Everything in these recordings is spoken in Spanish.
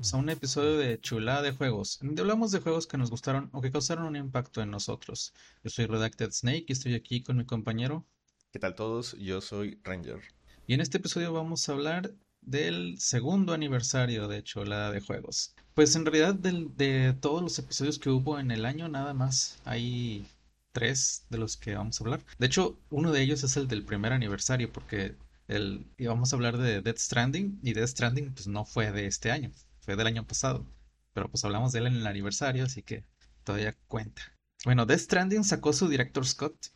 bienvenidos a un episodio de Chulada de Juegos, donde hablamos de juegos que nos gustaron o que causaron un impacto en nosotros. Yo soy Redacted Snake y estoy aquí con mi compañero. ¿Qué tal todos? Yo soy Ranger. Y en este episodio vamos a hablar del segundo aniversario de Chulada de Juegos. Pues en realidad de todos los episodios que hubo en el año, nada más hay tres de los que vamos a hablar. De hecho, uno de ellos es el del primer aniversario, porque el, vamos a hablar de Death Stranding, y Death Stranding pues no fue de este año, fue del año pasado. Pero pues hablamos de él en el aniversario, así que todavía cuenta. Bueno, Death Stranding sacó su Director Scott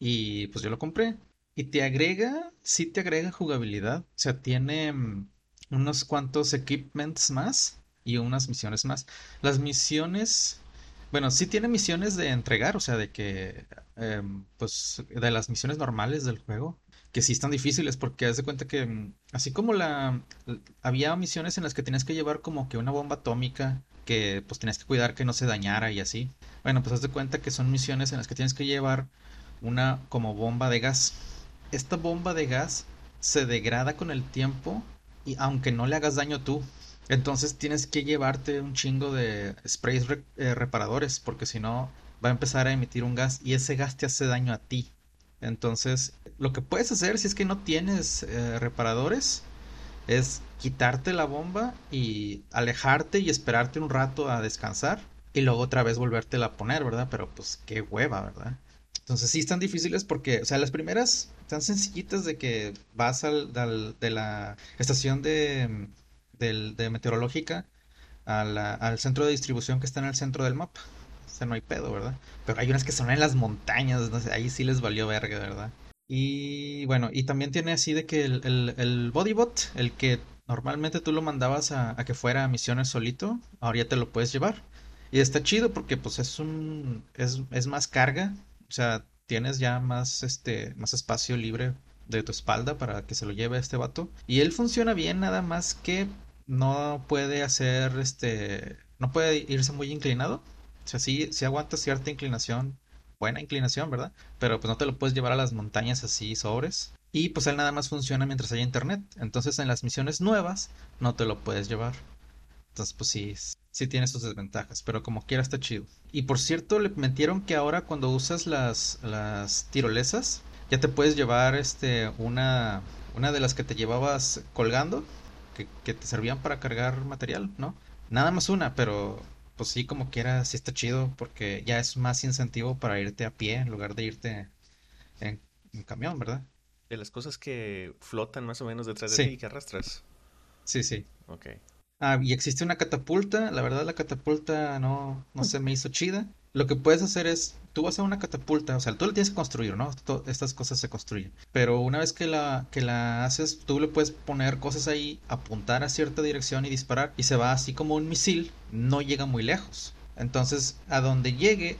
y pues yo lo compré. Y te agrega, sí te agrega jugabilidad. O sea, tiene mm, unos cuantos equipments más y unas misiones más. Las misiones, bueno, sí tiene misiones de entregar, o sea, de que, em, pues, de las misiones normales del juego que sí están difíciles porque haz de cuenta que mm, así como la había misiones en las que tenías que llevar como que una bomba atómica que pues tenías que cuidar que no se dañara y así. Bueno, pues haz de cuenta que son misiones en las que tienes que llevar una como bomba de gas. Esta bomba de gas se degrada con el tiempo y aunque no le hagas daño tú. Entonces tienes que llevarte un chingo de sprays eh, reparadores porque si no va a empezar a emitir un gas y ese gas te hace daño a ti. Entonces, lo que puedes hacer si es que no tienes eh, reparadores es quitarte la bomba y alejarte y esperarte un rato a descansar y luego otra vez volvértela a poner, ¿verdad? Pero pues qué hueva, ¿verdad? Entonces sí están difíciles porque, o sea, las primeras están sencillitas de que vas al, de la estación de, de meteorológica al centro de distribución que está en el centro del mapa sea, no hay pedo, ¿verdad? Pero hay unas que son en las montañas, no sé, ahí sí les valió verga, ¿verdad? Y bueno, y también tiene así de que el, el, el bodybot, el que normalmente tú lo mandabas a, que fuera a misiones solito, ahora ya te lo puedes llevar. Y está chido porque pues es un es, es más carga, o sea, tienes ya más este más espacio libre de tu espalda para que se lo lleve este vato. Y él funciona bien, nada más que no puede hacer este no puede irse muy inclinado. O sea, sí, aguanta cierta inclinación, buena inclinación, ¿verdad? Pero pues no te lo puedes llevar a las montañas así sobres. Y pues él nada más funciona mientras haya internet. Entonces en las misiones nuevas no te lo puedes llevar. Entonces pues sí, sí tiene sus desventajas, pero como quiera está chido. Y por cierto, le metieron que ahora cuando usas las, las tirolesas, ya te puedes llevar este una, una de las que te llevabas colgando, que, que te servían para cargar material, ¿no? Nada más una, pero pues sí, como quiera, sí está chido porque ya es más incentivo para irte a pie en lugar de irte en, camión, ¿verdad? De las cosas que flotan más o menos detrás de ti y que arrastras. Sí, sí. Ok. Ah, y existe una catapulta. La verdad, la catapulta no, no se me hizo chida. Lo que puedes hacer es, tú vas a una catapulta, o sea, tú la tienes que construir, ¿no? estas cosas se construyen. Pero una vez que la, que la haces, tú le puedes poner cosas ahí, apuntar a cierta dirección y disparar. Y se va así como un misil, no llega muy lejos. Entonces, a donde llegue,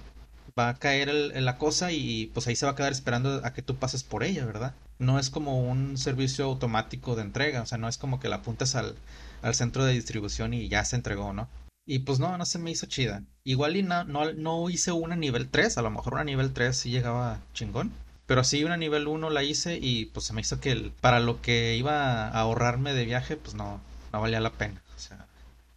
va a caer la cosa y pues ahí se va a quedar esperando a que tú pases por ella, ¿verdad? No es como un servicio automático de entrega, o sea, no es como que la apuntas al, al centro de distribución y ya se entregó, ¿no? Y pues no, no se me hizo chida. Igual y no, no, no hice una nivel 3, a lo mejor una nivel 3 sí llegaba chingón. Pero sí, una nivel 1 la hice y pues se me hizo que para lo que iba a ahorrarme de viaje, pues no, no valía la pena. O sea,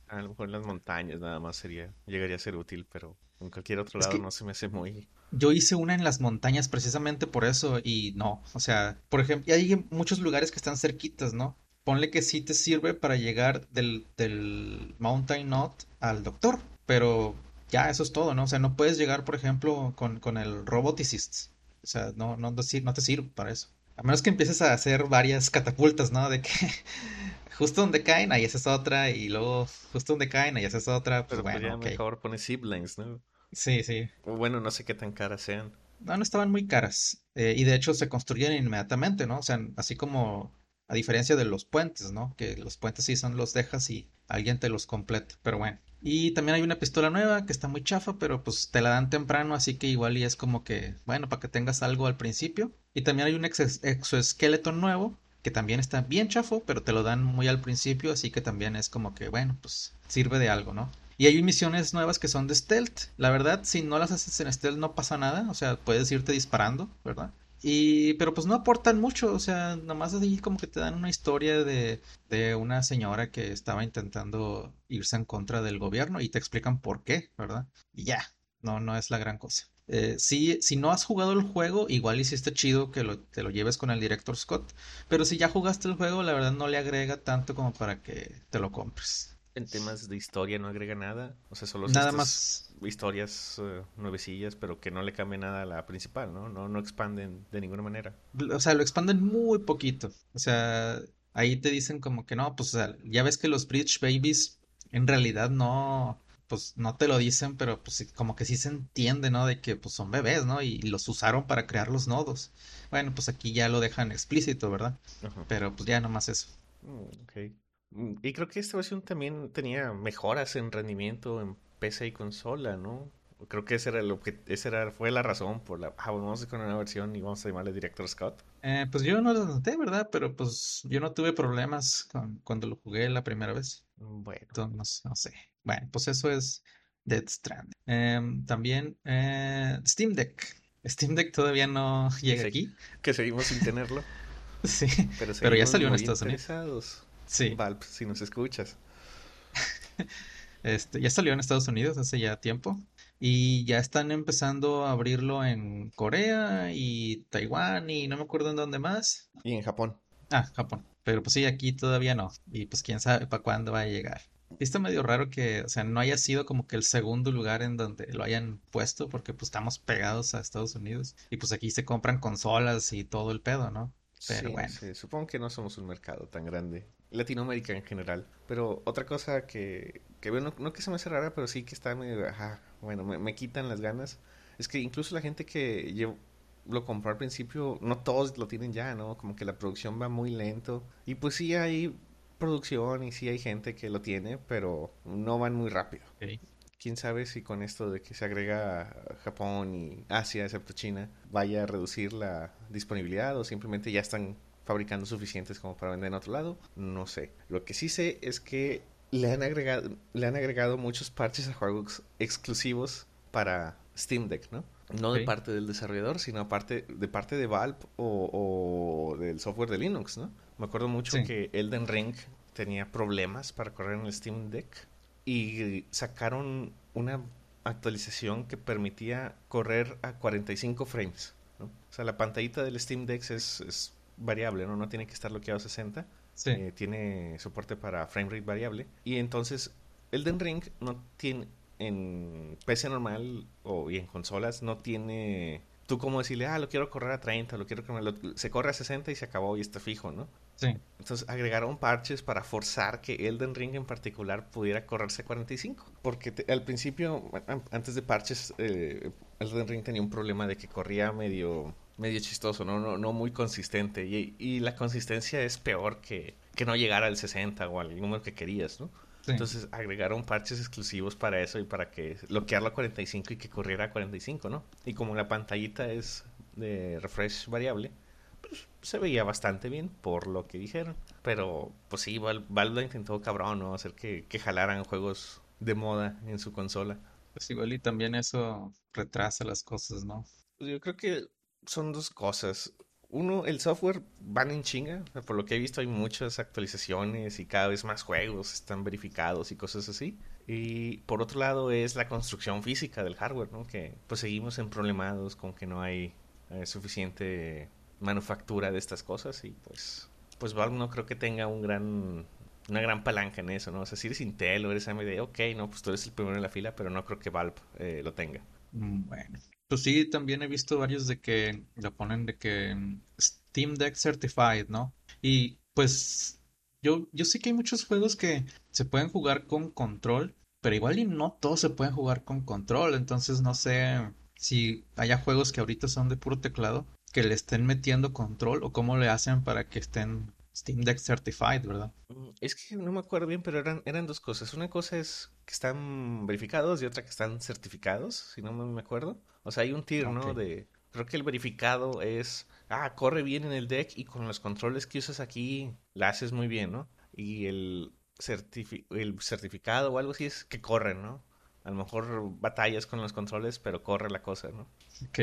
a lo mejor en las montañas nada más sería, llegaría a ser útil, pero en cualquier otro lado no se me hace muy... Yo hice una en las montañas precisamente por eso y no, o sea, por ejemplo, hay muchos lugares que están cerquitas, ¿no? Ponle que sí te sirve para llegar del, del Mountain Knot al doctor, pero ya eso es todo, ¿no? O sea, no puedes llegar, por ejemplo, con, con el Roboticist. O sea, no, no, no te sirve para eso. A menos que empieces a hacer varias catapultas, ¿no? De que justo donde caen, ahí haces otra, y luego justo donde caen, ahí haces otra. Pues Pero bueno, okay. mejor pones siblings, ¿no? Sí, sí. Bueno, no sé qué tan caras sean. No, no estaban muy caras. Eh, y de hecho se construyen inmediatamente, ¿no? O sea, así como a diferencia de los puentes, ¿no? Que los puentes sí son los dejas y alguien te los completa. Pero bueno. Y también hay una pistola nueva que está muy chafa, pero pues te la dan temprano, así que igual y es como que, bueno, para que tengas algo al principio. Y también hay un exoesqueleto nuevo que también está bien chafo, pero te lo dan muy al principio, así que también es como que, bueno, pues sirve de algo, ¿no? Y hay misiones nuevas que son de stealth. La verdad, si no las haces en stealth no pasa nada, o sea, puedes irte disparando, ¿verdad? Y, pero pues no aportan mucho, o sea, nomás así como que te dan una historia de, de una señora que estaba intentando irse en contra del gobierno y te explican por qué, ¿verdad? Y ya, no, no es la gran cosa. Eh, si, si no has jugado el juego, igual hiciste chido que te lo lleves con el director Scott, pero si ya jugaste el juego, la verdad no le agrega tanto como para que te lo compres. En temas de historia no agrega nada, o sea, solo nada más historias uh, nuevecillas, pero que no le cambie nada a la principal, ¿no? ¿no? No expanden de ninguna manera. O sea, lo expanden muy poquito. O sea, ahí te dicen como que no, pues o sea, ya ves que los Bridge Babies en realidad no, pues no te lo dicen, pero pues como que sí se entiende, ¿no? De que pues son bebés, ¿no? Y, los usaron para crear los nodos. Bueno, pues aquí ya lo dejan explícito, ¿verdad? Pero pues ya nomás eso. Mm, ok. Mm, y creo que esta versión también tenía mejoras en rendimiento en PC y consola, ¿no? Creo que ese era el esa era, fue la razón por la, ah, vamos a ir con una versión y vamos a llamarle Director Scott. Eh, pues yo no lo noté, ¿verdad? Pero pues yo no tuve problemas con, cuando lo jugué la primera vez. Mm, bueno. Entonces, no, sé. Bueno, pues eso es Dead Stranding. Em, también eh, Steam Deck. Steam Deck todavía no llega aquí. Que seguimos sin tenerlo. sí, pero, ya salió en Estados Unidos. Sí. Valve, si nos escuchas. este, ya salió en Estados Unidos hace ya tiempo. Y ya están empezando a abrirlo en Corea y Taiwán y no me acuerdo en dónde más. Y en Japón. Ah, Japón. Pero pues sí, aquí todavía no. Y pues quién sabe para cuándo va a llegar. Está medio raro que, o sea, no haya sido como que el segundo lugar en donde lo hayan puesto, porque pues estamos pegados a Estados Unidos. Y pues aquí se compran consolas y todo el pedo, ¿no? Pero bueno. supongo que no somos un mercado tan grande. Latinoamérica en general. Pero otra cosa que, que bueno, no que se me hace rara, pero sí que está medio, ajá, bueno, me, quitan las ganas. Es que incluso la gente que yo lo compró al principio, no todos lo tienen ya, ¿no? Como que la producción va muy lento. Y pues sí hay producción y sí hay gente que lo tiene, pero no van muy rápido. Quién sabe si con esto de que se agrega Japón y Asia, excepto China, vaya a reducir la disponibilidad o simplemente ya están fabricando suficientes como para vender en otro lado. No sé. Lo que sí sé es que le han agregado, le han agregado muchos parches a juegos exclusivos para Steam Deck, ¿no? No de parte del desarrollador, sino aparte, de parte de Valve o, del software de Linux, ¿no? Me acuerdo mucho que Elden Ring tenía problemas para correr en el Steam Deck y sacaron una actualización que permitía correr a 45 frames. ¿no? O sea, la pantallita del Steam Deck es, es variable, ¿no? No tiene que estar bloqueado a 60. Eh, tiene soporte para framerate variable. Y entonces, Elden Ring no tiene, en PC normal o y en consolas, no tiene tú como decirle, ah, lo quiero correr a 30, lo quiero correr, se corre a 60 y se acabó y está fijo, ¿no? Sí. Entonces agregaron parches para forzar que Elden Ring en particular pudiera correrse a 45. Porque al principio, antes de parches, eh, Elden Ring tenía un problema de que corría medio medio chistoso, no, no, no muy consistente. Y, y, la consistencia es peor que, que no llegar al 60 o al número que querías, ¿no? Entonces agregaron parches exclusivos para eso y para que bloquearlo a 45 y que corriera a 45, ¿no? Y como la pantallita es de refresh variable, pues se veía bastante bien por lo que dijeron. Pero pues sí, Valve intentó cabrón, ¿no? Hacer que, que jalaran juegos de moda en su consola. Pues igual y también eso retrasa las cosas, ¿no? Pues yo creo que son dos cosas. Uno, el software van en chinga. Por lo que he visto hay muchas actualizaciones y cada vez más juegos están verificados y cosas así. Y por otro lado es la construcción física del hardware, ¿no? Que pues seguimos en problemados con que no hay eh, suficiente manufactura de estas cosas y pues pues Valve no creo que tenga un gran una gran palanca en eso, ¿no? O sea, si eres Intel o eres AMD, ok, no, pues tú eres el primero en la fila, pero no creo que Valve eh, lo tenga. Mm, bueno, pues sí, también he visto varios de que lo ponen de que Steam Deck Certified, ¿no? Y pues yo, yo sé que hay muchos juegos que se pueden jugar con control, pero igual y no todos se pueden jugar con control, entonces no sé si haya juegos que ahorita son de puro teclado que le estén metiendo control o cómo le hacen para que estén Steam Deck Certified, ¿verdad? Mm, es que no me acuerdo bien, pero eran, eran dos cosas. Una cosa es que están verificados y otra que están certificados, si no me acuerdo. O sea, hay un tier, ¿no? De, creo que el verificado es, ah, corre bien en el deck y con los controles que usas aquí la haces muy bien, ¿no? Y el, el certificado o algo así es que corre, ¿no? A lo mejor batallas con los controles, pero corre la cosa, ¿no? Ok.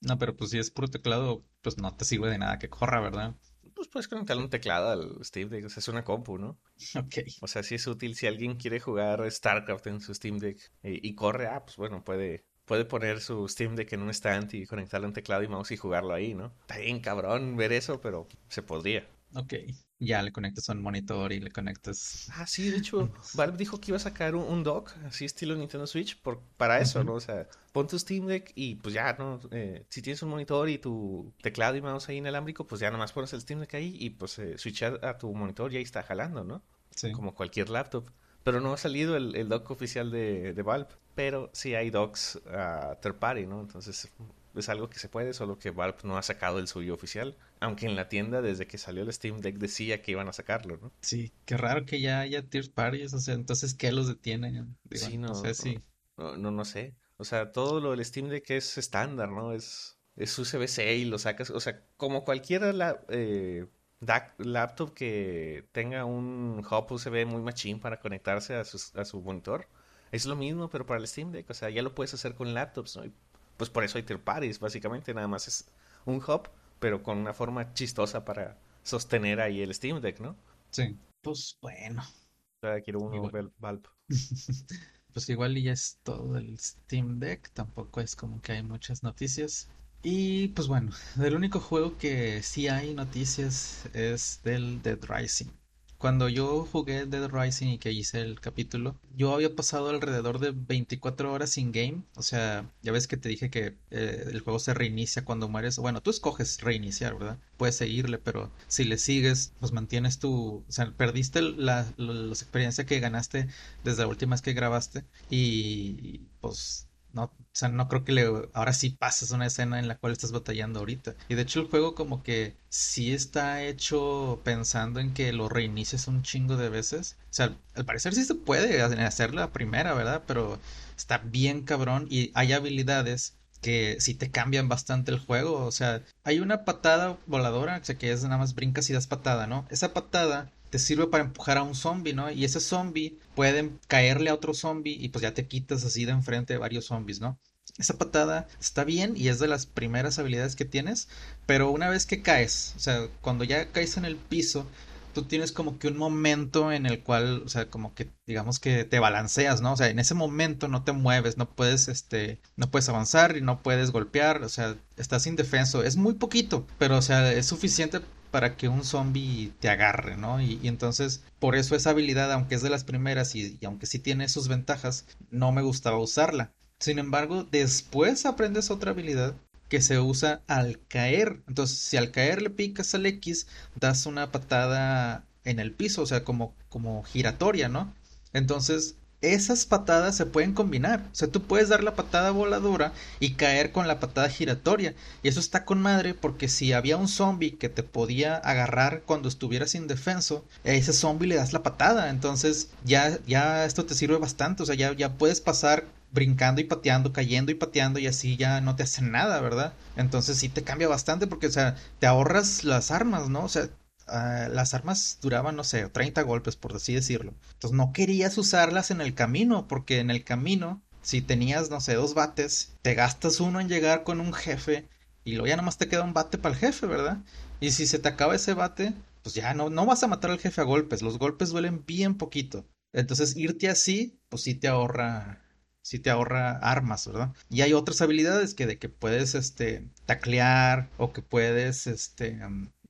No, pero pues si es puro teclado, pues no te sirve de nada que corra, ¿verdad? Pues puedes conectarle un teclado al Steam Deck, o sea, es una compu, ¿no? Ok. O sea, sí es útil si alguien quiere jugar StarCraft en su Steam Deck y, y corre, ah, pues bueno, puede, puede poner su Steam Deck en un stand y conectarle un teclado y mouse y jugarlo ahí, ¿no? Está bien cabrón ver eso, pero se podría. Ok. Ya le conectas a un monitor y le conectas. Ah, sí, de hecho, Valve dijo que iba a sacar un, un dock, así estilo Nintendo Switch, por, para eso, ¿no? O sea, pon tu Steam Deck y pues ya, ¿no? Eh, si tienes un monitor y tu teclado y mouse ahí inalámbrico, pues ya nomás pones el Steam Deck ahí y pues eh, switchar a tu monitor y ahí está jalando, ¿no? Sí. Como cualquier laptop. Pero no ha salido el, el dock oficial de, de Valve. Pero sí hay docks uh, third party, ¿no? Entonces es algo que se puede, solo que Valve no ha sacado el suyo oficial. Aunque en la tienda, desde que salió el Steam Deck, decía que iban a sacarlo, ¿no? Sí, qué raro que ya haya third parties, o sea, entonces, ¿qué los detienen? Digo, Sí, no no, sé si... no, no, no sé. O sea, todo lo del Steam Deck es estándar, ¿no? Es, es USB-C y lo sacas. O sea, como cualquier la- eh, laptop que tenga un hub USB muy machín para conectarse a su, a su monitor. Es lo mismo, pero para el Steam Deck. O sea, ya lo puedes hacer con laptops, ¿no? Y, pues por eso hay third parties, básicamente. Nada más es un hub, pero con una forma chistosa para sostener ahí el Steam Deck, ¿no? Sí. Pues bueno, O sea, quiero uno Valve. Pues igual y ya es todo el Steam Deck, tampoco es como que hay muchas noticias. Y pues bueno, del único juego que sí hay noticias es del Dead Rising. Cuando yo jugué Dead Rising y que hice el capítulo, yo había pasado alrededor de 24 horas sin game. O sea, ya ves que te dije que eh, el juego se reinicia cuando mueres. Bueno, tú escoges reiniciar, ¿verdad? Puedes seguirle, pero si le sigues, pues mantienes tu... O sea, perdiste la, la, la experiencia que ganaste desde la última vez que grabaste y pues no, o sea, no creo que le, ahora sí pases una escena en la cual estás batallando ahorita. Y de hecho el juego como que sí está hecho pensando en que lo reinicies un chingo de veces. O sea, al parecer sí se puede hacer la primera, ¿verdad? Pero está bien cabrón y hay habilidades que sí te cambian bastante el juego. O sea, hay una patada voladora, o sea, que es nada más brincas y das patada, ¿no? Esa patada te sirve para empujar a un zombie, ¿no? Y ese zombie puede caerle a otro zombie y pues ya te quitas así de enfrente de varios zombies, ¿no? Esa patada está bien y es de las primeras habilidades que tienes, pero una vez que caes, o sea, cuando ya caes en el piso, tú tienes como que un momento en el cual, o sea, como que digamos que te balanceas, ¿no? O sea, en ese momento no te mueves, no puedes, este, no puedes avanzar y no puedes golpear, o sea, estás indefenso. Es muy poquito, pero, o sea, es suficiente para que un zombie te agarre, ¿no? Y, entonces, por eso esa habilidad, aunque es de las primeras y, y aunque sí tiene sus ventajas, no me gustaba usarla. Sin embargo, después aprendes otra habilidad que se usa al caer. Entonces, si al caer le picas al X, das una patada en el piso, o sea, como, como giratoria, ¿no? Entonces, esas patadas se pueden combinar. O sea, tú puedes dar la patada voladora y caer con la patada giratoria. Y eso está con madre porque si había un zombie que te podía agarrar cuando estuvieras indefenso, a ese zombie le das la patada. Entonces, ya, ya esto te sirve bastante. O sea, ya, ya puedes pasar brincando y pateando, cayendo y pateando y así ya no te hacen nada, ¿verdad? Entonces sí te cambia bastante porque, o sea, te ahorras las armas, ¿no? O sea, uh, las armas duraban, no sé, 30 golpes, por así decirlo. Entonces no querías usarlas en el camino porque en el camino, si tenías, no sé, dos bates, te gastas uno en llegar con un jefe y luego ya nomás te queda un bate para el jefe, ¿verdad? Y si se te acaba ese bate, pues ya no, no vas a matar al jefe a golpes, los golpes duelen bien poquito. Entonces irte así, pues sí te ahorra si te ahorra armas, ¿verdad? Y hay otras habilidades que de que puedes este taclear o que puedes este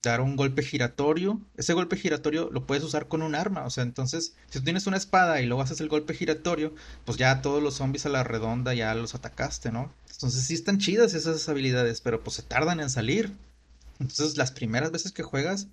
dar un golpe giratorio. Ese golpe giratorio lo puedes usar con un arma, o sea, entonces si tú tienes una espada y luego haces el golpe giratorio, pues ya todos los zombies a la redonda ya los atacaste, ¿no? Entonces sí están chidas esas habilidades, pero pues se tardan en salir. Entonces las primeras veces que juegas,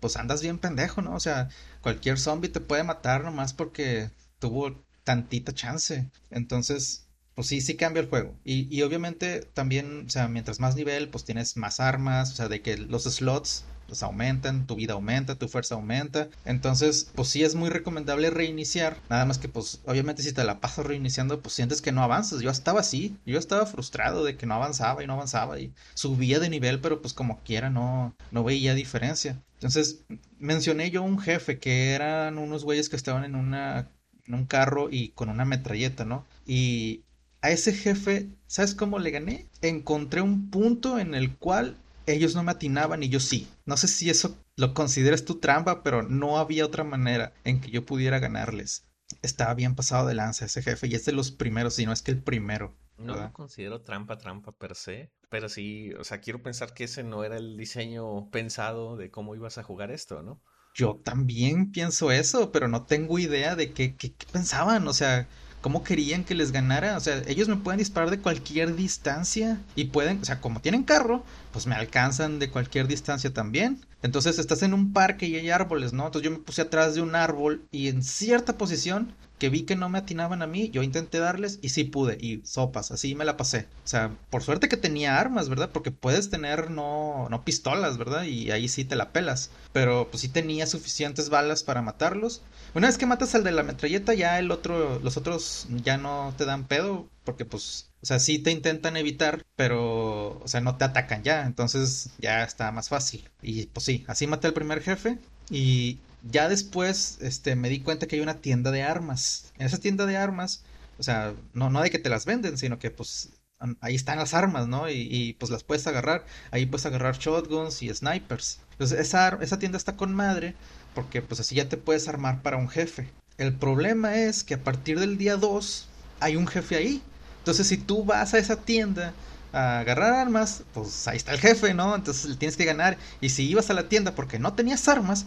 pues andas bien pendejo, ¿no? O sea, cualquier zombie te puede matar nomás porque tuvo tantita chance. Entonces, pues sí, sí cambia el juego. Y, y, obviamente también, o sea, mientras más nivel, pues tienes más armas, o sea, de que los slots pues aumentan, tu vida aumenta, tu fuerza aumenta. Entonces, pues sí es muy recomendable reiniciar. Nada más que, pues, obviamente si te la pasas reiniciando, pues sientes que no avanzas. Yo estaba así, yo estaba frustrado de que no avanzaba y no avanzaba y subía de nivel, pero pues como quiera no, no veía diferencia. Entonces, mencioné yo un jefe que eran unos güeyes que estaban en una en un carro y con una metralleta, ¿no? Y a ese jefe, ¿sabes cómo le gané? Encontré un punto en el cual ellos no me atinaban y yo sí. No sé si eso lo consideras tu trampa, pero no había otra manera en que yo pudiera ganarles. Estaba bien pasado de lanza ese jefe y es de los primeros, si no es que el primero. No lo considero trampa, trampa per se, pero sí, o sea, quiero pensar que ese no era el diseño pensado de cómo ibas a jugar esto, ¿no? Yo también pienso eso, pero no tengo idea de qué, qué, qué pensaban, o sea, cómo querían que les ganara. O sea, ellos me pueden disparar de cualquier distancia y pueden, o sea, como tienen carro, pues me alcanzan de cualquier distancia también. Entonces estás en un parque y hay árboles, ¿no? Entonces yo me puse atrás de un árbol y en cierta posición que vi que no me atinaban a mí, yo intenté darles y sí pude, y sopas, así me la pasé. O sea, por suerte que tenía armas, ¿verdad? Porque puedes tener no, no pistolas, ¿verdad? Y ahí sí te la pelas. Pero pues sí tenía suficientes balas para matarlos. Una vez que matas al de la metralleta, ya el otro, los otros ya no te dan pedo, porque pues o sea, sí te intentan evitar, pero, o sea, no te atacan ya. Entonces ya está más fácil. Y pues sí, así maté al primer jefe. Y ya después este, me di cuenta que hay una tienda de armas. En esa tienda de armas, o sea, no, no de que te las venden, sino que pues ahí están las armas, ¿no? Y, pues las puedes agarrar. Ahí puedes agarrar shotguns y snipers. Entonces esa, esa tienda está con madre porque pues así ya te puedes armar para un jefe. El problema es que a partir del día 2 hay un jefe ahí. Entonces si tú vas a esa tienda a agarrar armas, pues ahí está el jefe, ¿no? Entonces le tienes que ganar. Y si ibas a la tienda porque no tenías armas,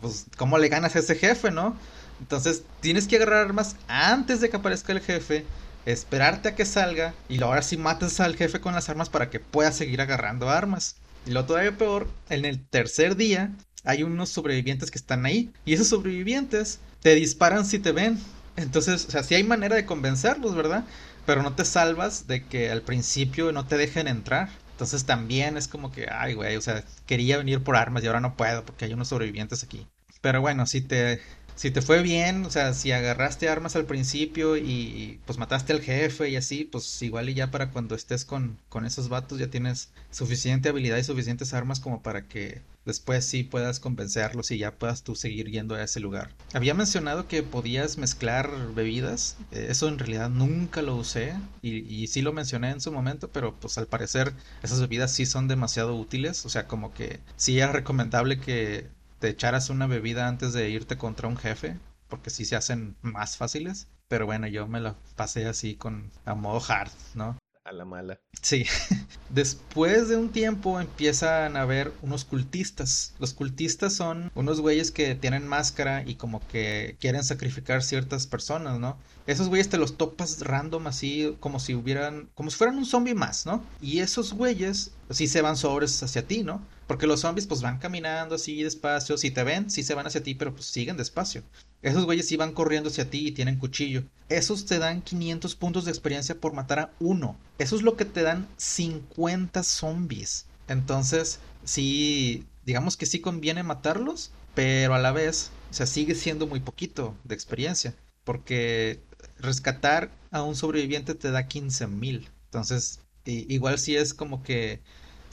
pues ¿cómo le ganas a ese jefe, no? Entonces tienes que agarrar armas antes de que aparezca el jefe, esperarte a que salga y ahora sí matas al jefe con las armas para que pueda seguir agarrando armas. Y lo todavía peor, en el tercer día hay unos sobrevivientes que están ahí y esos sobrevivientes te disparan si te ven. Entonces, o sea, sí hay manera de convencerlos, ¿verdad? Pero no te salvas de que al principio no te dejen entrar. Entonces también es como que, ay, güey, o sea, quería venir por armas y ahora no puedo porque hay unos sobrevivientes aquí. Pero bueno, si te, si te fue bien, o sea, si agarraste armas al principio y pues mataste al jefe y así, pues igual y ya para cuando estés con, con esos vatos ya tienes suficiente habilidad y suficientes armas como para que después sí puedas convencerlos y ya puedas tú seguir yendo a ese lugar. Había mencionado que podías mezclar bebidas, eh, eso en realidad nunca lo usé y, y, sí lo mencioné en su momento, pero pues al parecer esas bebidas sí son demasiado útiles, o sea como que sí es recomendable que te echaras una bebida antes de irte contra un jefe, porque sí se hacen más fáciles. Pero bueno, yo me la pasé así con a modo hard, ¿no? a la mala. Sí. Después de un tiempo empiezan a haber unos cultistas. Los cultistas son unos güeyes que tienen máscara y como que quieren sacrificar ciertas personas, ¿no? Esos güeyes te los topas random así como si hubieran, como si fueran un zombie más, ¿no? Y esos güeyes sí se van sobres hacia ti, ¿no? Porque los zombies pues van caminando así despacio, si te ven, sí se van hacia ti, pero pues siguen despacio. Esos güeyes sí van corriendo hacia ti y tienen cuchillo. Esos te dan 500 puntos de experiencia por matar a uno. Eso es lo que te dan 50 zombies. Entonces, sí, digamos que sí conviene matarlos, pero a la vez, o sea, sigue siendo muy poquito de experiencia. Porque rescatar a un sobreviviente te da 15 mil. Entonces, igual sí es como que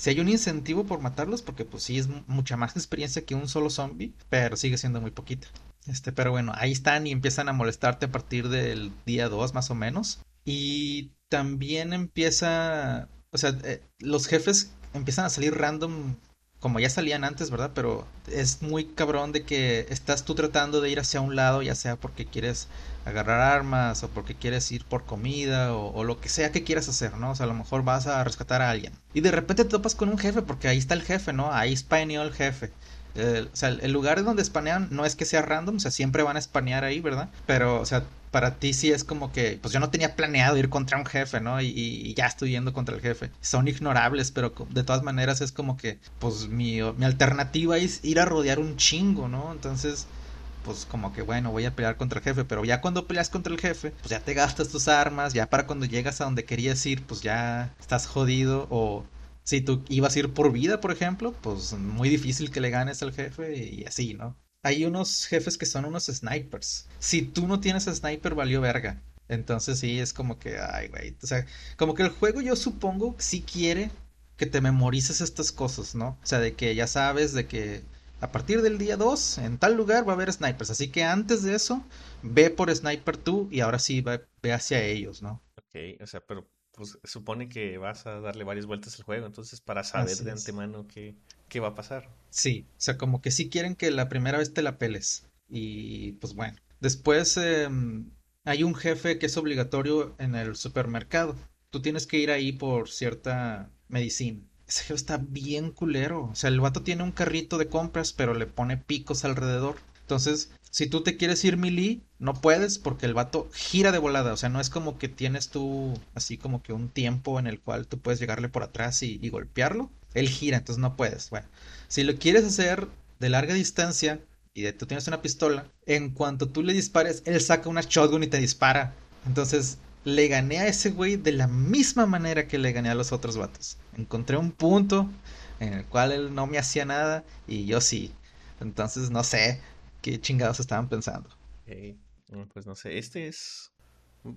si hay un incentivo por matarlos, porque pues sí es mucha más experiencia que un solo zombie, pero sigue siendo muy poquita. Este, pero bueno, ahí están y empiezan a molestarte a partir del día 2 más o menos. Y también empieza, o sea, eh, los jefes empiezan a salir random como ya salían antes, ¿verdad? Pero es muy cabrón de que estás tú tratando de ir hacia un lado, ya sea porque quieres agarrar armas o porque quieres ir por comida o, lo que sea que quieras hacer, ¿no? O sea, a lo mejor vas a rescatar a alguien. Y de repente te topas con un jefe porque ahí está el jefe, ¿no? Ahí spaneó el jefe. o sea, el lugar donde espanean no es que sea random, o sea, siempre van a espanear ahí, ¿verdad? Pero, o sea, para ti sí es como que, pues yo no tenía planeado ir contra un jefe, ¿no? Y, ya estoy yendo contra el jefe. Son ignorables, pero de todas maneras es como que, pues mi, mi alternativa es ir a rodear un chingo, ¿no? Entonces, pues como que bueno, voy a pelear contra el jefe, pero ya cuando peleas contra el jefe, pues ya te gastas tus armas, ya para cuando llegas a donde querías ir, pues ya estás jodido o si tú ibas a ir por vida, por ejemplo, pues muy difícil que le ganes al jefe y así, ¿no? Hay unos jefes que son unos snipers. Si tú no tienes sniper, valió verga. Entonces sí, es como que, ay, güey. O sea, como que el juego yo supongo sí quiere que te memorices estas cosas, ¿no? O sea, de que ya sabes de que a partir del día 2 en tal lugar va a haber snipers. Así que antes de eso, ve por sniper tú y ahora sí ve hacia ellos, ¿no? Ok, o sea, pero pues supone que vas a darle varias vueltas al juego, entonces para saber Así de es. antemano qué, qué va a pasar. Sí, o sea, como que sí quieren que la primera vez te la peles. Y pues bueno. Después em, hay un jefe que es obligatorio en el supermercado. Tú tienes que ir ahí por cierta medicina. Ese jefe está bien culero. O sea, el vato tiene un carrito de compras, pero le pone picos alrededor. Entonces, si tú te quieres ir melee, no puedes porque el vato gira de volada. O sea, no es como que tienes tú así como que un tiempo en el cual tú puedes llegarle por atrás y, golpearlo. Él gira, entonces no puedes. Bueno, si lo quieres hacer de larga distancia y de- tú tienes una pistola, en cuanto tú le dispares, él saca una shotgun y te dispara. Entonces, le gané a ese güey de la misma manera que le gané a los otros vatos. Encontré un punto en el cual él no me hacía nada y yo sí. Entonces, no sé qué chingados estaban pensando. Pues no sé, este es...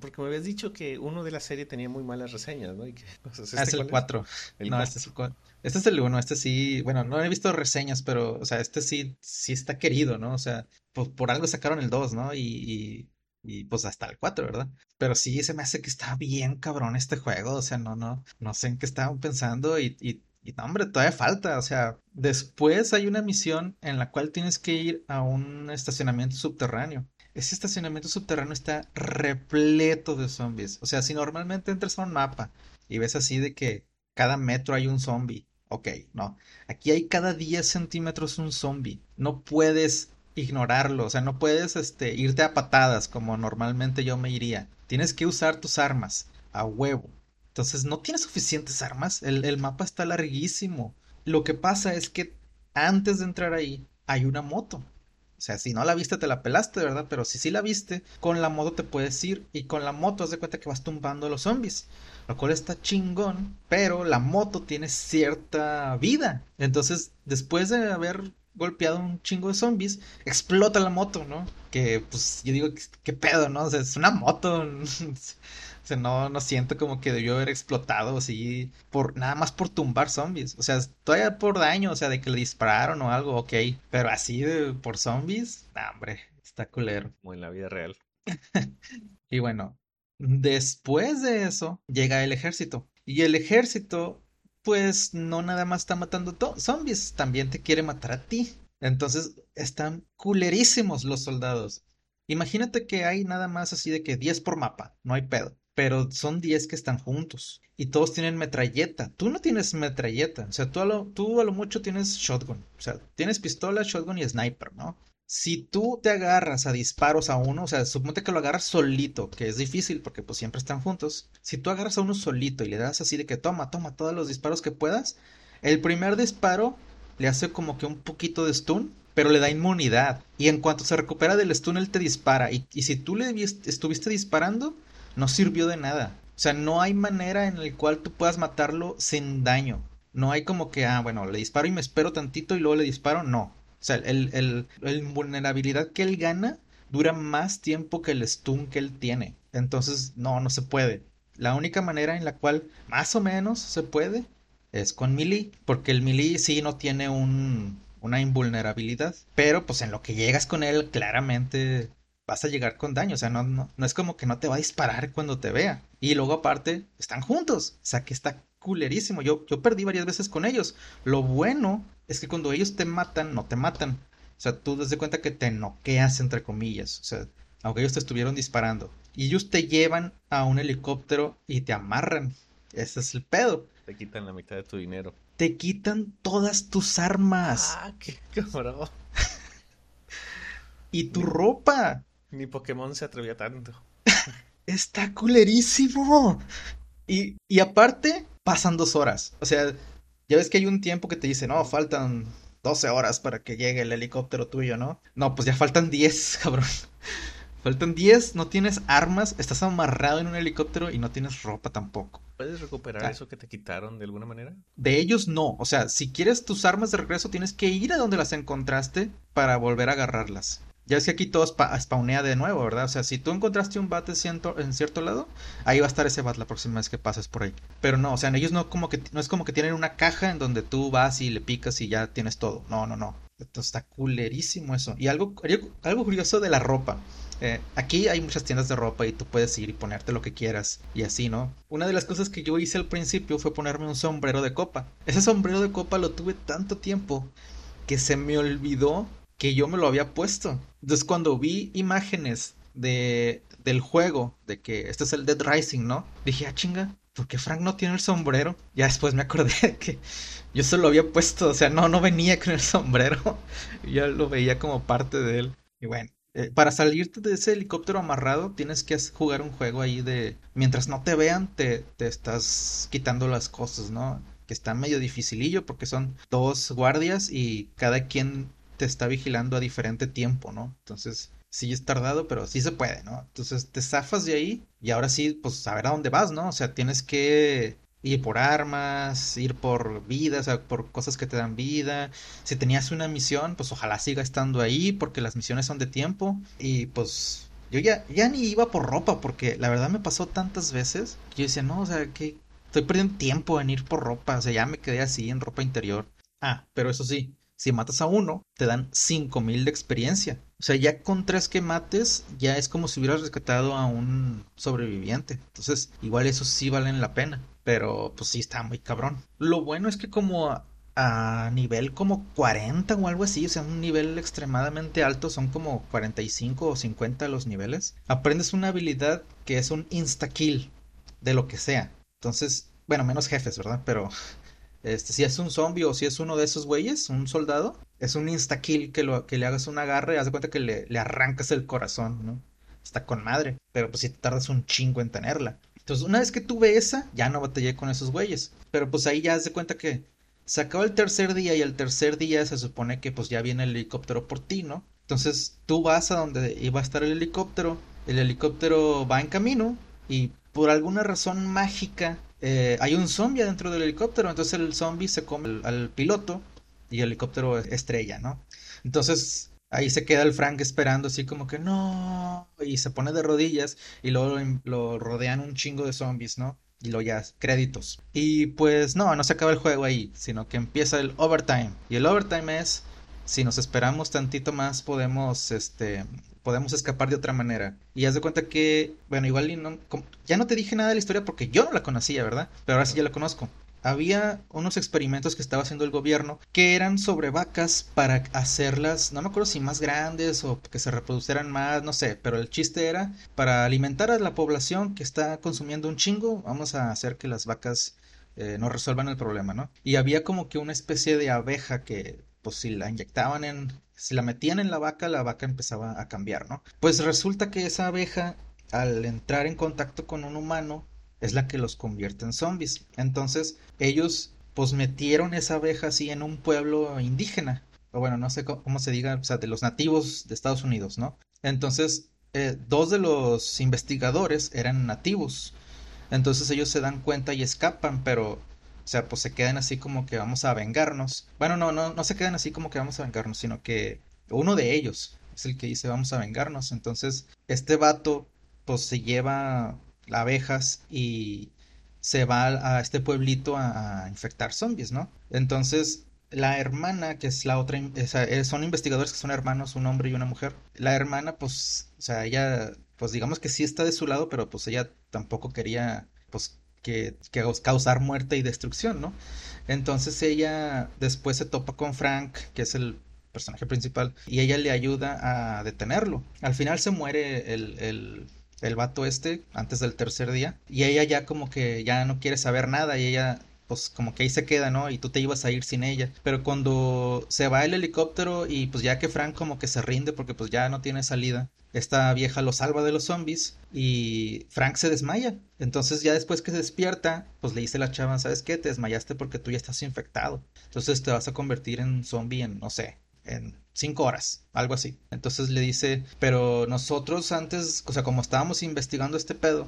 Porque me habías dicho que uno de la serie tenía muy malas reseñas, ¿no? Y que, entonces, Ah, ¿este es el cuál es? 4. El No, este 4. es el 4. Este es el uno, este sí, bueno, no he visto reseñas, pero, o sea, este sí, sí está querido, ¿no? O sea, pues por algo sacaron el 2, ¿no? Y, y, y, pues hasta el 4, ¿verdad? Pero sí se me hace que está bien cabrón este juego, o sea, no, no, no sé en qué estaban pensando y, y, y no, hombre, todavía falta, o sea, después hay una misión en la cual tienes que ir a un estacionamiento subterráneo. Ese estacionamiento subterráneo está repleto de zombies. O sea, si normalmente entras a un mapa y ves así de que cada metro hay un zombie. Ok, no. Aquí hay cada 10 centímetros un zombie. No puedes ignorarlo. O sea, no puedes este, irte a patadas como normalmente yo me iría. Tienes que usar tus armas a huevo. Entonces, no tienes suficientes armas. El, el mapa está larguísimo. Lo que pasa es que antes de entrar ahí hay una moto. O sea, si no la viste, te la pelaste, ¿verdad? Pero si sí la viste, con la moto te puedes ir y con la moto haz de cuenta que vas tumbando a los zombies. Lo cual está chingón, pero la moto tiene cierta vida. Entonces, después de haber golpeado un chingo de zombies, explota la moto, ¿no? Que pues yo digo, ¿qué, qué pedo, no? O sea, es una moto. O sea, no, no siento como que debió haber explotado así por nada más por tumbar zombies. O sea, todavía por daño, o sea, de que le dispararon o algo, ok. Pero así de por zombies, nah, hombre, está culero. Como en la vida real. Y bueno, después de eso llega el ejército. Y el ejército, pues no nada más está matando zombies, también te quiere matar a ti. Entonces están culerísimos los soldados. Imagínate que hay nada más así de que 10 por mapa, no hay pedo. Pero son 10 que están juntos. Y todos tienen metralleta. Tú no tienes metralleta. O sea, tú a lo, tú a lo mucho tienes shotgun. O sea, tienes pistola, shotgun y sniper, ¿no? Si tú te agarras a disparos a uno, o sea, suponte que lo agarras solito, que es difícil porque pues siempre están juntos. Si tú agarras a uno solito y le das así de que toma, toma todos los disparos que puedas, el primer disparo le hace como que un poquito de stun, pero le da inmunidad. Y en cuanto se recupera del stun, él te dispara. Y, y si tú le vis- estuviste disparando, no sirvió de nada. O sea, no hay manera en la cual tú puedas matarlo sin daño. No hay como que, ah, bueno, le disparo y me espero tantito y luego le disparo. No. O sea, el, el, la invulnerabilidad que él gana dura más tiempo que el stun que él tiene. Entonces, no, no se puede. La única manera en la cual más o menos se puede es con melee, porque el melee sí no tiene un, una invulnerabilidad, pero pues en lo que llegas con él claramente vas a llegar con daño, o sea, no, no, no es como que no te va a disparar cuando te vea. Y luego aparte, están juntos, o sea, que está culerísimo. Yo, yo perdí varias veces con ellos. Lo bueno es que cuando ellos te matan, no te matan. O sea, tú das de cuenta que te noqueas, entre comillas. O sea, aunque ellos te estuvieron disparando. Y ellos te llevan a un helicóptero y te amarran. Ese es el pedo. Te quitan la mitad de tu dinero. Te quitan todas tus armas Ah, qué cabrón. y tu ropa. Ni Pokémon se atrevía tanto. Está culerísimo. Y, y aparte, pasan dos horas. O sea, ya ves que hay un tiempo que te dice, no, faltan 12 horas para que llegue el helicóptero tuyo, ¿no? No, pues ya faltan 10, cabrón. Faltan 10, no tienes armas, estás amarrado en un helicóptero y no tienes ropa tampoco. ¿Puedes recuperar Ah, eso que te quitaron de alguna manera? De ellos no, o sea, si quieres tus armas de regreso tienes que ir a donde las encontraste para volver a agarrarlas. Ya es que aquí todo spa- spawnea de nuevo, ¿verdad? O sea, si tú encontraste un bat en cierto, lado, ahí va a estar ese bat la próxima vez que pases por ahí. Pero no, o sea, ellos no como que no es como que tienen una caja en donde tú vas y le picas y ya tienes todo. No, no, no. Entonces está culerísimo eso. Y algo, algo curioso de la ropa. Eh, aquí hay muchas tiendas de ropa y tú puedes ir y ponerte lo que quieras y así, ¿no? Una de las cosas que yo hice al principio fue ponerme un sombrero de copa. Ese sombrero de copa lo tuve tanto tiempo que se me olvidó que yo me lo había puesto. Entonces cuando vi imágenes de, del juego, de que este es el Dead Rising, ¿no? Dije, ah, chinga, ¿por qué Frank no tiene el sombrero? Ya después me acordé que yo se lo había puesto, o sea, no, no venía con el sombrero. Yo lo veía como parte de él. Y bueno, eh, para salirte de ese helicóptero amarrado, tienes que jugar un juego ahí de. Mientras no te vean, te, te estás quitando las cosas, ¿no? Que está medio dificilillo porque son dos guardias y cada quien te está vigilando a diferente tiempo, ¿no? Entonces, sí es tardado, pero sí se puede, ¿no? Entonces te zafas de ahí y ahora sí, pues a ver a dónde vas, ¿no? O sea, tienes que ir por armas, ir por vidas, o sea, por cosas que te dan vida. Si tenías una misión, pues ojalá siga estando ahí, porque las misiones son de tiempo. Y pues yo ya, ya ni iba por ropa, porque la verdad me pasó tantas veces que yo decía, no, o sea, que estoy perdiendo tiempo en ir por ropa, o sea, ya me quedé así en ropa interior. Ah, pero eso sí, si matas a uno, te dan 5000 de experiencia. O sea, ya con tres que mates, ya es como si hubieras rescatado a un sobreviviente. Entonces, igual eso sí valen la pena. Pero pues sí está muy cabrón. Lo bueno es que como a, nivel como 40 o algo así, o sea, un nivel extremadamente alto, son como 45 o 50 los niveles, aprendes una habilidad que es un insta-kill de lo que sea. Entonces, bueno, menos jefes, ¿verdad? Pero este, si es un zombie o si es uno de esos güeyes, un soldado, es un insta-kill que, que le hagas un agarre, haz de cuenta que le, le arrancas el corazón, ¿no? Está con madre, pero pues si te tardas un chingo en tenerla. Entonces, una vez que tuve esa, ya no batallé con esos güeyes. Pero pues ahí ya se cuenta que se acabó el tercer día y el tercer día se supone que pues ya viene el helicóptero por ti, ¿no? Entonces tú vas a donde iba a estar el helicóptero, el helicóptero va en camino y por alguna razón mágica eh, hay un zombie dentro del helicóptero, entonces el zombie se come al piloto y el helicóptero estrella, ¿no? Entonces ahí se queda el Frank esperando así como que no y se pone de rodillas y luego lo, rodean un chingo de zombies, ¿no? Y luego ya créditos. Y pues no, no se acaba el juego ahí, sino que empieza el overtime. Y el overtime es si nos esperamos tantito más podemos este podemos escapar de otra manera. Y haz de cuenta que, bueno, igual no, ya no te dije nada de la historia porque yo no la conocía, ¿verdad? Pero ahora sí ya la conozco había unos experimentos que estaba haciendo el gobierno que eran sobre vacas para hacerlas, no me acuerdo si más grandes o que se reproducieran más, no sé, pero el chiste era para alimentar a la población que está consumiendo un chingo, vamos a hacer que las vacas eh, no resuelvan el problema, ¿no? Y había como que una especie de abeja que, pues si la inyectaban en, si la metían en la vaca, la vaca empezaba a cambiar, ¿no? Pues resulta que esa abeja, al entrar en contacto con un humano, es la que los convierte en zombies. Entonces, ellos pues metieron esa abeja así en un pueblo indígena, o bueno, no sé cómo, se diga, o sea, de los nativos de Estados Unidos, ¿no? Entonces, eh, dos de los investigadores eran nativos, entonces ellos se dan cuenta y escapan, pero, o sea, pues se quedan así como que vamos a vengarnos. Bueno, no, no, no se quedan así como que vamos a vengarnos, sino que uno de ellos es el que dice vamos a vengarnos. Entonces, este vato, pues se lleva abejas y se va a este pueblito a, infectar zombies, ¿no? Entonces, la hermana, que es la otra, eh, son investigadores que son hermanos, un hombre y una mujer. La hermana, pues, o sea, ella, pues digamos que sí está de su lado, pero pues ella tampoco quería, pues, que, causar muerte y destrucción, ¿no? Entonces ella después se topa con Frank, que es el personaje principal, y ella le ayuda a detenerlo. Al final se muere el el vato este antes del tercer día y ella ya como que ya no quiere saber nada y ella pues como que ahí se queda, ¿no? Y tú te ibas a ir sin ella. Pero cuando se va el helicóptero y pues ya que Frank como que se rinde porque pues ya no tiene salida, esta vieja lo salva de los zombies y Frank se desmaya. Entonces ya después que se despierta, pues le dice la chava, ¿sabes qué? Te desmayaste porque tú ya estás infectado. Entonces te vas a convertir en zombie en, no sé, en cinco horas, algo así. Entonces le dice, pero nosotros antes, o sea, como estábamos investigando este pedo,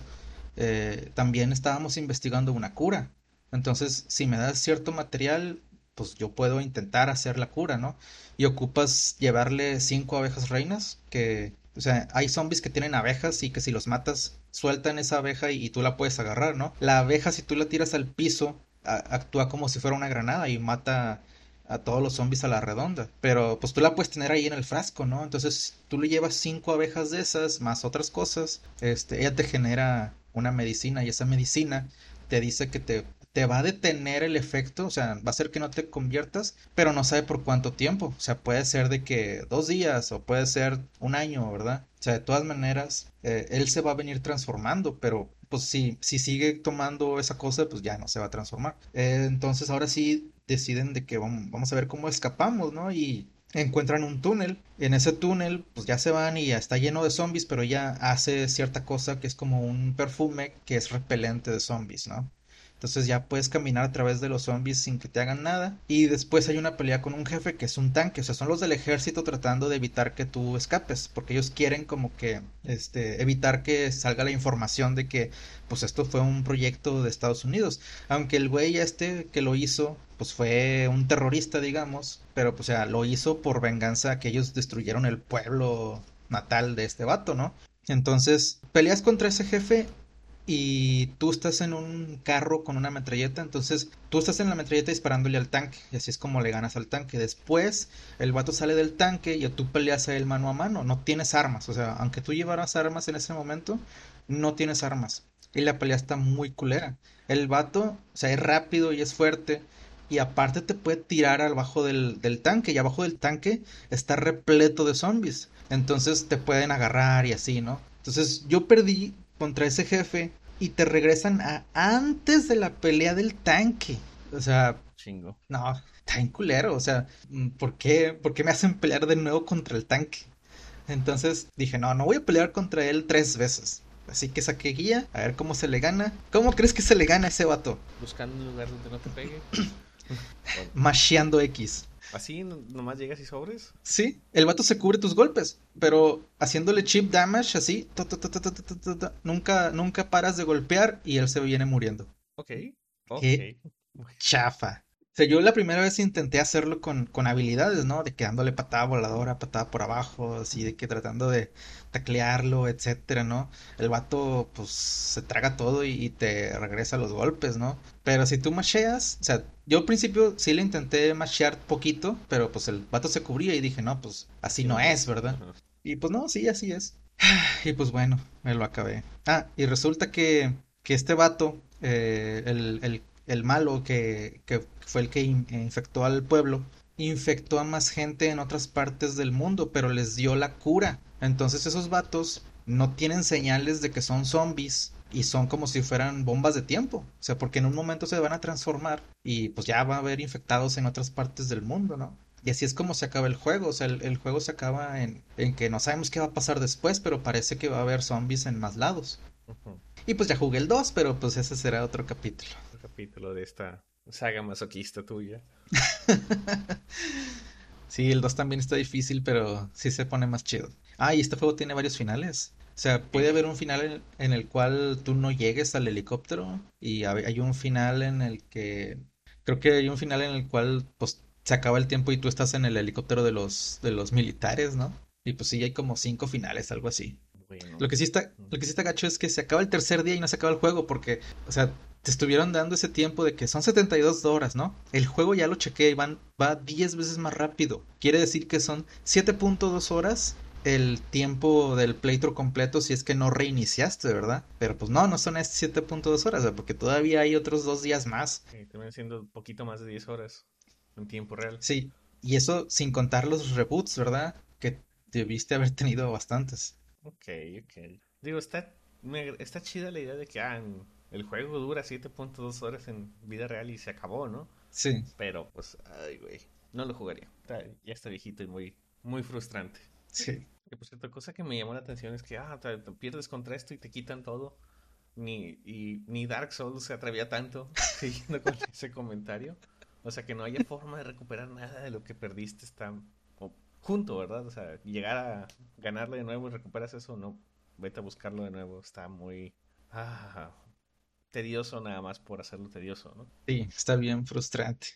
eh, también estábamos investigando una cura. Entonces, si me das cierto material, pues yo puedo intentar hacer la cura, ¿no? Y ocupas llevarle cinco abejas reinas, que, o sea, hay zombies que tienen abejas y que si los matas, sueltan esa abeja y, tú la puedes agarrar, ¿no? La abeja, si tú la tiras al piso, actúa como si fuera una granada y mata a todos los zombies a la redonda. Pero pues tú la puedes tener ahí en el frasco, ¿no? Entonces tú le llevas cinco abejas de esas, más otras cosas, este, ella te genera una medicina y esa medicina te dice que te, te va a detener el efecto, o sea, va a hacer que no te conviertas, pero no sabe por cuánto tiempo. O sea, puede ser de que dos días o puede ser un año, ¿verdad? O sea, de todas maneras, eh, él se va a venir transformando, pero pues si, si sigue tomando esa cosa, pues ya no se va a transformar. Eh, entonces ahora sí deciden de que vamos, vamos a ver cómo escapamos, ¿no? Y encuentran un túnel. En ese túnel, pues ya se van y ya está lleno de zombies, pero ella hace cierta cosa que es como un perfume que es repelente de zombies, ¿no? Entonces ya puedes caminar a través de los zombies sin que te hagan nada. Y después hay una pelea con un jefe que es un tanque. O sea, son los del ejército tratando de evitar que tú escapes. Porque ellos quieren como que este, evitar que salga la información de que pues esto fue un proyecto de Estados Unidos. Aunque el güey este que lo hizo pues fue un terrorista, digamos. Pero pues o sea, lo hizo por venganza que ellos destruyeron el pueblo natal de este vato, ¿no? Entonces, peleas contra ese jefe y tú estás en un carro con una metralleta, entonces tú estás en la metralleta disparándole al tanque, y así es como le ganas al tanque. Después el vato sale del tanque y tú peleas a él mano a mano, no tienes armas, o sea, aunque tú llevaras armas en ese momento, no tienes armas. Y la pelea está muy culera. El vato, o sea, es rápido y es fuerte. Y aparte te puede tirar abajo del, del tanque. Y abajo del tanque está repleto de zombies. Entonces te pueden agarrar y así, ¿no? Entonces yo perdí contra ese jefe y te regresan a antes de la pelea del tanque. O sea, Chingo. no, está en culero. O sea, mm, ¿por qué, ¿por qué me hacen pelear de nuevo contra el tanque? Entonces dije, no, no voy a pelear contra él tres veces. Así que saqué guía, a ver cómo se le gana. ¿Cómo crees que se le gana a ese vato? Buscando un lugar donde no te pegue. Masheando X. ¿Así nomás llegas y sobres? Sí, el vato se cubre tus golpes, pero haciéndole chip damage así, nunca, nunca paras de golpear y él se viene muriendo. Ok. okay. Qué chafa. O sea, yo la primera vez intenté hacerlo con, con habilidades, ¿no? De que dándole patada voladora, patada por abajo, así de que tratando de taclearlo, etcétera, ¿no? El vato, pues, se traga todo y, y te regresa los golpes, ¿no? Pero si tú masheas, o sea, yo al principio sí le intenté mashear poquito, pero pues el vato se cubría y dije, no, pues, así no es, ¿verdad? Y pues no, sí, así es. Y pues bueno, me lo acabé. Ah, y resulta que, que este vato, eh, el, el, el malo que, que fue el que in- infectó al pueblo, infectó a más gente en otras partes del mundo, pero les dio la cura. Entonces esos vatos no tienen señales de que son zombies y son como si fueran bombas de tiempo. O sea, porque en un momento se van a transformar y pues ya va a haber infectados en otras partes del mundo, ¿no? Y así es como se acaba el juego. O sea, el, el juego se acaba en, en que no sabemos qué va a pasar después, pero parece que va a haber zombies en más lados. Y pues ya jugué el 2, pero pues ese será otro capítulo. Capítulo de esta saga masoquista tuya. Sí, el 2 también está difícil, pero sí se pone más chido. Ah, y este juego tiene varios finales. O sea, puede haber un final en, en el cual tú no llegues al helicóptero y hay un final en el que creo que hay un final en el cual pues se acaba el tiempo y tú estás en el helicóptero de los de los militares, ¿no? Y pues sí hay como cinco finales, algo así. Bueno. Lo que sí está, lo que sí está gacho es que se acaba el tercer día y no se acaba el juego porque, o sea, te estuvieron dando ese tiempo de que son 72 horas, ¿no? El juego ya lo chequeé y van, va 10 veces más rápido. Quiere decir que son 7.2 horas el tiempo del playthrough completo si es que no reiniciaste, ¿verdad? Pero pues no, no son estas 7.2 horas, porque todavía hay otros dos días más. Terminan siendo un poquito más de 10 horas en tiempo real. Sí, y eso sin contar los reboots, ¿verdad? Que debiste haber tenido bastantes. Ok, ok. Digo, está, me está chida la idea de que ah, en- el juego dura 7.2 horas en vida real y se acabó, ¿no? Sí. Pero pues, ay, güey, no lo jugaría. Ya está viejito y muy, muy frustrante. Sí. Y pues otra cosa que me llamó la atención es que, ah, te, te pierdes contra esto y te quitan todo. Ni, y, ni Dark Souls se atrevía tanto siguiendo con ese comentario. O sea, que no haya forma de recuperar nada de lo que perdiste está o junto, ¿verdad? O sea, llegar a ganarle de nuevo y recuperas eso, no, vete a buscarlo de nuevo. Está muy ah, tedioso nada más por hacerlo tedioso, ¿no? Sí, está bien frustrante.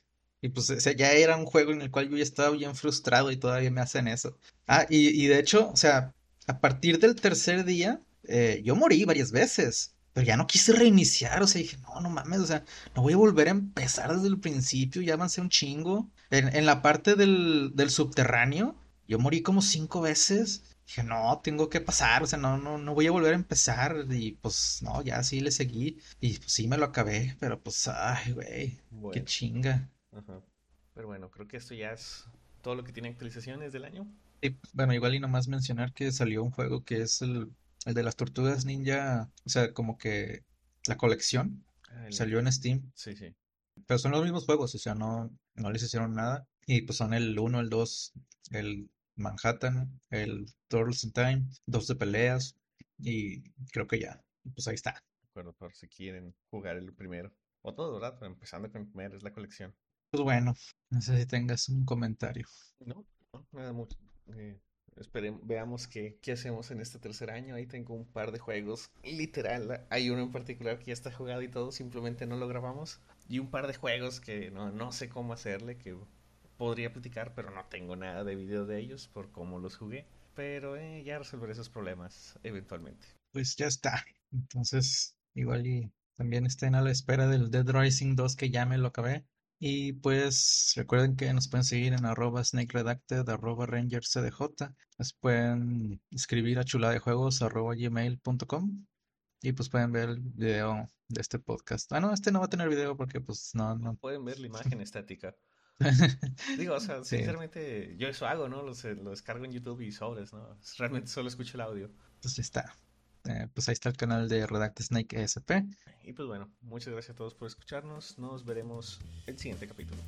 Y pues, o sea, ya era un juego en el cual yo ya estaba bien frustrado y todavía me hacen eso. Ah, y, y de hecho, o sea, a partir del tercer día, eh, yo morí varias veces. Pero ya no quise reiniciar, o sea, dije, no, no mames, o sea, no voy a volver a empezar desde el principio, ya avancé un chingo. En, en la parte del, del subterráneo, yo morí como cinco veces. Dije, no, tengo que pasar, o sea, no, no, no voy a volver a empezar. Y pues, no, ya sí le seguí. Y pues sí me lo acabé, pero pues, ay, güey, qué chinga. ajá. Pero bueno, creo que esto ya es todo lo que tiene actualizaciones del año. Y bueno, igual y nomás mencionar que salió un juego que es el, el de las tortugas ninja, o sea, como que la colección Ah, el- salió en Steam, Sí, sí. pero son los mismos juegos, o sea, no, no les hicieron nada. Y pues son el uno el 2 el Manhattan, el Turtles in Time, dos de peleas, y creo que ya, pues ahí está. De acuerdo, por si quieren jugar el primero. O todo, ¿verdad? Pero empezando con el primero, es la colección. Pues bueno, no sé si tengas un comentario. No, no, nada mucho. Eh, esperen- veamos qué, qué hacemos en este tercer año. Ahí tengo un par de juegos. Literal, hay uno en particular que ya está jugado y todo, simplemente no lo grabamos. Y un par de juegos que no, no sé cómo hacerle, que podría platicar, pero no tengo nada de video de ellos por cómo los jugué. Pero eh, ya resolveré esos problemas eventualmente. Pues ya está. Entonces, igual y también estén a la espera del Dead Rising 2 que ya me lo acabé. Y pues recuerden que nos pueden seguir en arroba Snake Redacted, arroba Ranger CDJ. Nos pueden escribir a chuladejuegos arroba gmail.com y pues pueden ver el video de este podcast. Ah, no, este no va a tener video porque pues no, no. Pueden ver la imagen estática. Digo, o sea, Sí, sinceramente, yo eso hago, ¿no? Los, lo descargo en YouTube y sobres, ¿no? Realmente solo escucho el audio. pues ya está. Eh, pues ahí está el canal de Redacted Snake ESP. Y pues bueno, muchas gracias a todos por escucharnos. Nos veremos el siguiente capítulo.